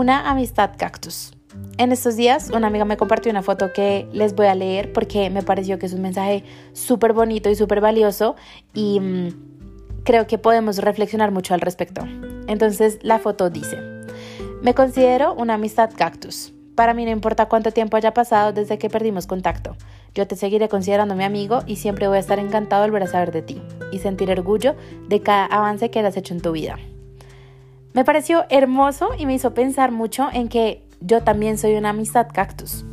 Una amistad cactus. En estos días una amiga me compartió una foto que les voy a leer porque me pareció que es un mensaje súper bonito y súper valioso y mm, creo que podemos reflexionar mucho al respecto. Entonces la foto dice, me considero una amistad cactus. Para mí no importa cuánto tiempo haya pasado desde que perdimos contacto. Yo te seguiré considerando mi amigo y siempre voy a estar encantado de volver a saber de ti y sentir orgullo de cada avance que has hecho en tu vida. Me pareció hermoso y me hizo pensar mucho en que yo también soy una amistad cactus.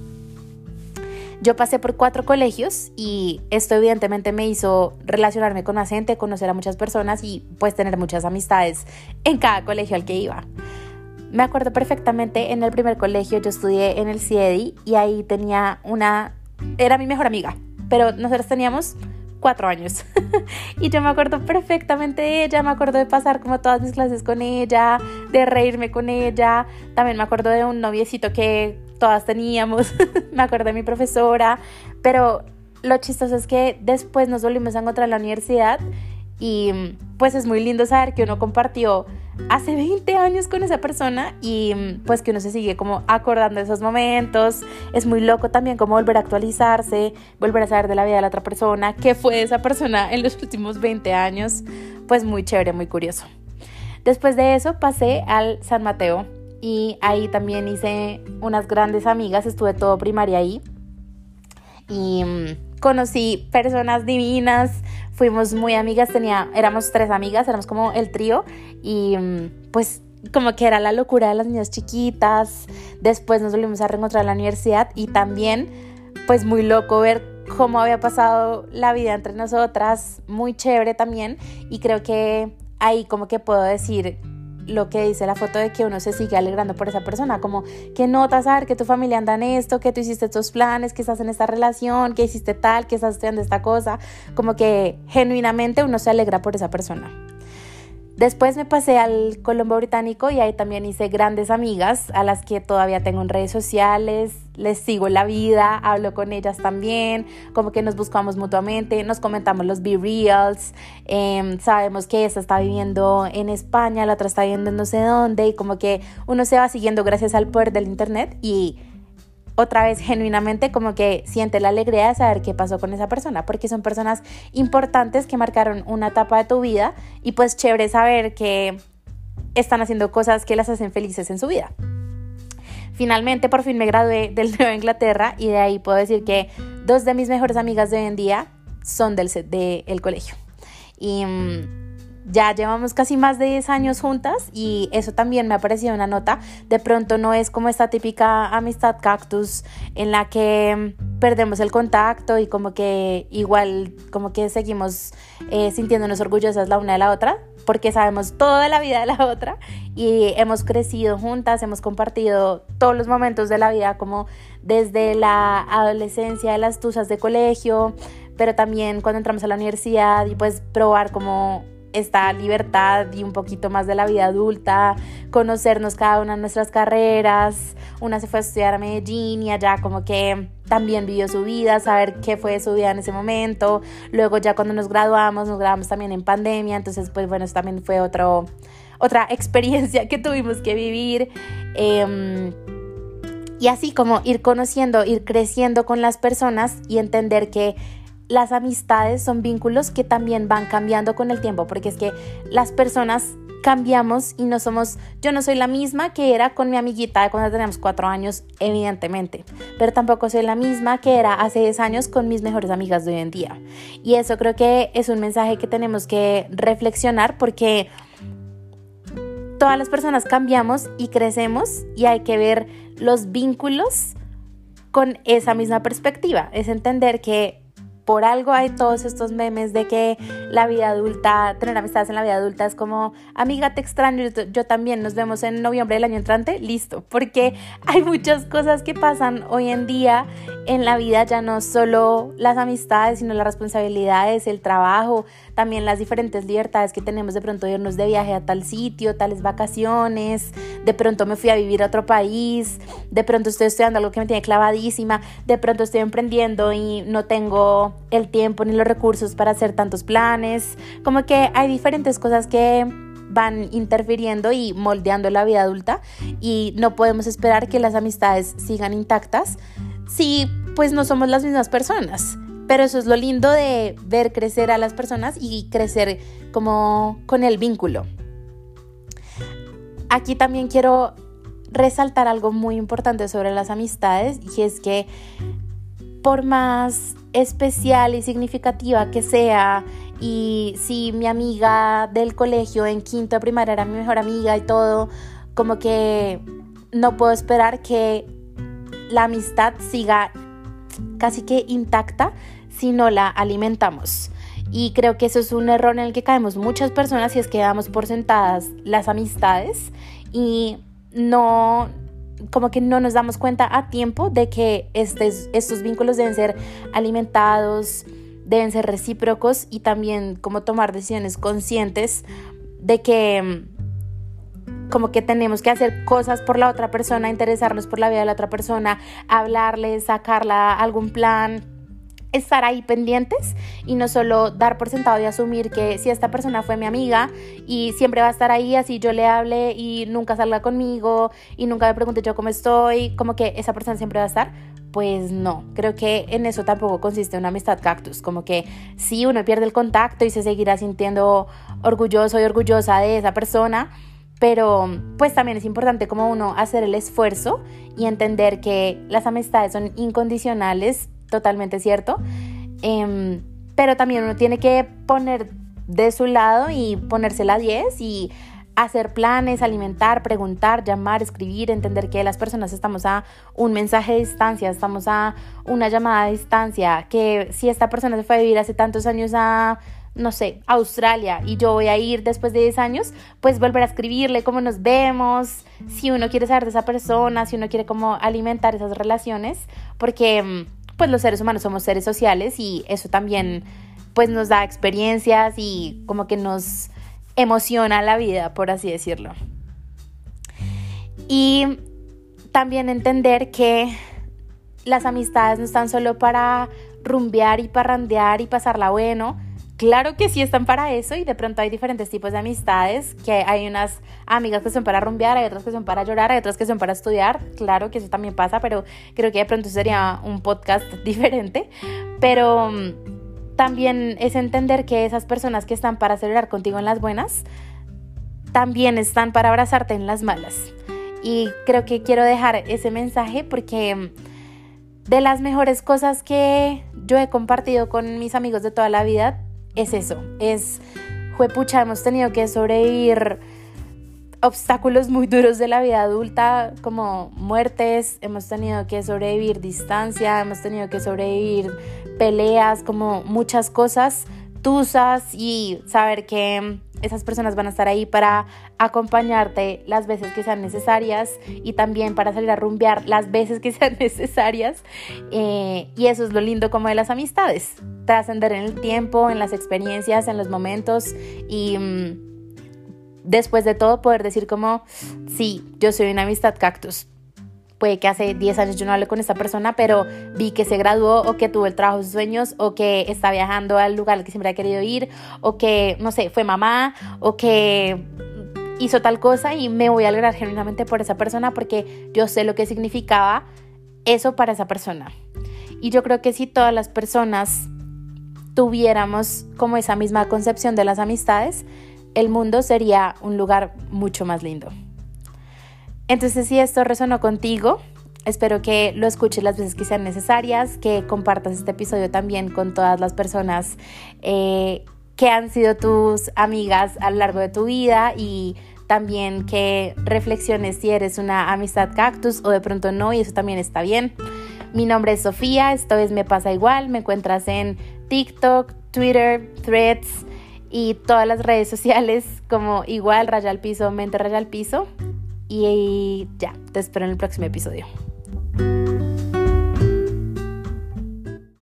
Yo pasé por cuatro colegios y esto evidentemente me hizo relacionarme con más gente, conocer a muchas personas y pues tener muchas amistades en cada colegio al que iba. Me acuerdo perfectamente en el primer colegio yo estudié en el CIEDI y ahí tenía una, era mi mejor amiga, pero nosotros teníamos cuatro años. y yo me acuerdo perfectamente de ella, me acuerdo de pasar como todas mis clases con ella, de reírme con ella. También me acuerdo de un noviecito que todas teníamos, me acuerdo de mi profesora, pero lo chistoso es que después nos volvimos a encontrar en la universidad y pues es muy lindo saber que uno compartió hace 20 años con esa persona y pues que uno se sigue como acordando de esos momentos. Es muy loco también como volver a actualizarse, volver a saber de la vida de la otra persona, qué fue esa persona en los últimos 20 años. Pues muy chévere, muy curioso. Después de eso pasé al San Mateo y ahí también hice unas grandes amigas, estuve todo primaria ahí y mm, conocí personas divinas, fuimos muy amigas, tenía, éramos tres amigas, éramos como el trío y mm, pues como que era la locura de las niñas chiquitas, después nos volvimos a reencontrar en la universidad y también pues muy loco ver cómo había pasado la vida entre nosotras, muy chévere también. Y creo que ahí como que puedo decir lo que dice la foto de que uno se sigue alegrando por esa persona, como que notas saber que tu familia anda en esto, que tú hiciste estos planes, que estás en esta relación, que hiciste tal, que estás estudiando esta cosa, como que genuinamente uno se alegra por esa persona. Después me pasé al Colombo Británico y ahí también hice grandes amigas a las que todavía tengo en redes sociales, les sigo la vida, hablo con ellas también, como que nos buscamos mutuamente, nos comentamos los Be Reals, em, sabemos que esta está viviendo en España, la otra está viviendo en no sé dónde y como que uno se va siguiendo gracias al poder del Internet y otra vez genuinamente como que siente la alegría de saber qué pasó con esa persona, porque son personas importantes que marcaron una etapa de tu vida y pues chévere saber que están haciendo cosas que las hacen felices en su vida. Finalmente, por fin me gradué del Nueva Inglaterra y de ahí puedo decir que dos de mis mejores amigas de hoy en día son del, del colegio. Y mm, ya llevamos casi más de 10 años juntas y eso también me ha parecido una nota. De pronto no es como esta típica amistad cactus en la que perdemos el contacto y como que igual como que seguimos eh, sintiéndonos orgullosas la una de la otra porque sabemos toda la vida de la otra y hemos crecido juntas, hemos compartido todos los momentos de la vida como desde la adolescencia de las tusas de colegio, pero también cuando entramos a la universidad y pues probar como esta libertad y un poquito más de la vida adulta, conocernos cada una de nuestras carreras. Una se fue a estudiar a Medellín y allá como que también vivió su vida, saber qué fue su vida en ese momento. Luego ya cuando nos graduamos, nos graduamos también en pandemia, entonces pues bueno, eso también fue otra experiencia que tuvimos que vivir. Em, y así como ir conociendo, ir creciendo con las personas y entender que las amistades son vínculos que también van cambiando con el tiempo, porque es que las personas cambiamos y no somos, yo no soy la misma que era con mi amiguita de cuando teníamos cuatro años, evidentemente, pero tampoco soy la misma que era hace 10 años con mis mejores amigas de hoy en día. Y eso creo que es un mensaje que tenemos que reflexionar porque todas las personas cambiamos y crecemos y hay que ver los vínculos con esa misma perspectiva, es entender que por algo hay todos estos memes de que la vida adulta, tener amistades en la vida adulta es como, amiga, te extraño, yo, también, nos vemos en noviembre del año entrante, listo, porque hay muchas cosas que pasan hoy en día en la vida, ya no solo las amistades, sino las responsabilidades, el trabajo, también las diferentes libertades que tenemos de pronto irnos de viaje a tal sitio, tales vacaciones, de pronto me fui a vivir a otro país, de pronto estoy estudiando algo que me tiene clavadísima, de pronto estoy emprendiendo y no tengo el tiempo ni los recursos para hacer tantos planes, como que hay diferentes cosas que van interfiriendo y moldeando la vida adulta y no podemos esperar que las amistades sigan intactas si pues no somos las mismas personas. Pero eso es lo lindo de ver crecer a las personas y crecer como con el vínculo. Aquí también quiero resaltar algo muy importante sobre las amistades y es que por más especial y significativa que sea y si mi amiga del colegio en quinto de primaria era mi mejor amiga y todo, como que no puedo esperar que la amistad siga casi que intacta si no la alimentamos. Y creo que eso es un error en el que caemos muchas personas y es que damos por sentadas las amistades y no, como que no nos damos cuenta a tiempo de que estos vínculos deben ser alimentados, deben ser recíprocos y también como tomar decisiones conscientes de que como que tenemos que hacer cosas por la otra persona, interesarnos por la vida de la otra persona, hablarle, sacarla algún plan, estar ahí pendientes y no solo dar por sentado y asumir que si esta persona fue mi amiga y siempre va a estar ahí así yo le hable y nunca salga conmigo y nunca me pregunte yo cómo estoy, como que esa persona siempre va a estar. Pues no, creo que en eso tampoco consiste una amistad cactus, como que si uno pierde el contacto y se seguirá sintiendo orgulloso y orgullosa de esa persona, pero pues también es importante como uno hacer el esfuerzo y entender que las amistades son incondicionales totalmente cierto. Em, pero también uno tiene que poner de su lado y ponerse la 10 y hacer planes, alimentar, preguntar, llamar, escribir, entender que las personas estamos a un mensaje de distancia, estamos a una llamada de distancia, que si esta persona se fue a vivir hace tantos años a no sé, Australia y yo voy a ir después de 10 años, pues volver a escribirle cómo nos vemos, si uno quiere saber de esa persona, si uno quiere cómo alimentar esas relaciones, porque em, pues los seres humanos somos seres sociales y eso también pues nos da experiencias y como que nos emociona la vida, por así decirlo. Y también entender que las amistades no están solo para rumbear y parrandear y pasarla bueno, Claro que sí están para eso y de pronto hay diferentes tipos de amistades, que hay unas amigas que son para rumbear, hay otras que son para llorar, hay otras que son para estudiar, claro que eso también pasa, pero creo que de pronto sería un podcast diferente, pero mm, también es entender que esas personas que están para celebrar contigo en las buenas, también están para abrazarte en las malas. Y creo que quiero dejar ese mensaje porque mm, de las mejores cosas que yo he compartido con mis amigos de toda la vida, es eso, es, juepucha, hemos tenido que sobrevivir obstáculos muy duros de la vida adulta, como muertes, hemos tenido que sobrevivir distancia, hemos tenido que sobrevivir peleas, como muchas cosas, tusas y saber que esas personas van a estar ahí para acompañarte las veces que sean necesarias y también para salir a rumbear las veces que sean necesarias. Eh, y eso es lo lindo como de las amistades, trascender en el tiempo, en las experiencias, en los momentos y mm, después de todo poder decir como, sí, yo soy una amistad cactus puede que hace 10 años yo no hablé con esta persona, pero vi que se graduó o que tuvo el trabajo de sus sueños o que está viajando al lugar al que siempre ha querido ir o que, no sé, fue mamá o que hizo tal cosa y me voy a alegrar genuinamente por esa persona porque yo sé lo que significaba eso para esa persona. Y yo creo que si todas las personas tuviéramos como esa misma concepción de las amistades, el mundo sería un lugar mucho más lindo. Entonces, si esto resonó contigo, espero que lo escuches las veces que sean necesarias, que compartas este episodio también con todas las personas eh, que han sido tus amigas a lo largo de tu vida y también que reflexiones si eres una amistad cactus o de pronto no y eso también está bien. Mi nombre es Sofía, esto es Me pasa igual, me encuentras en TikTok, Twitter, Threads y todas las redes sociales como igual, raya al piso, mente raya al piso. Y ya, te espero en el próximo episodio.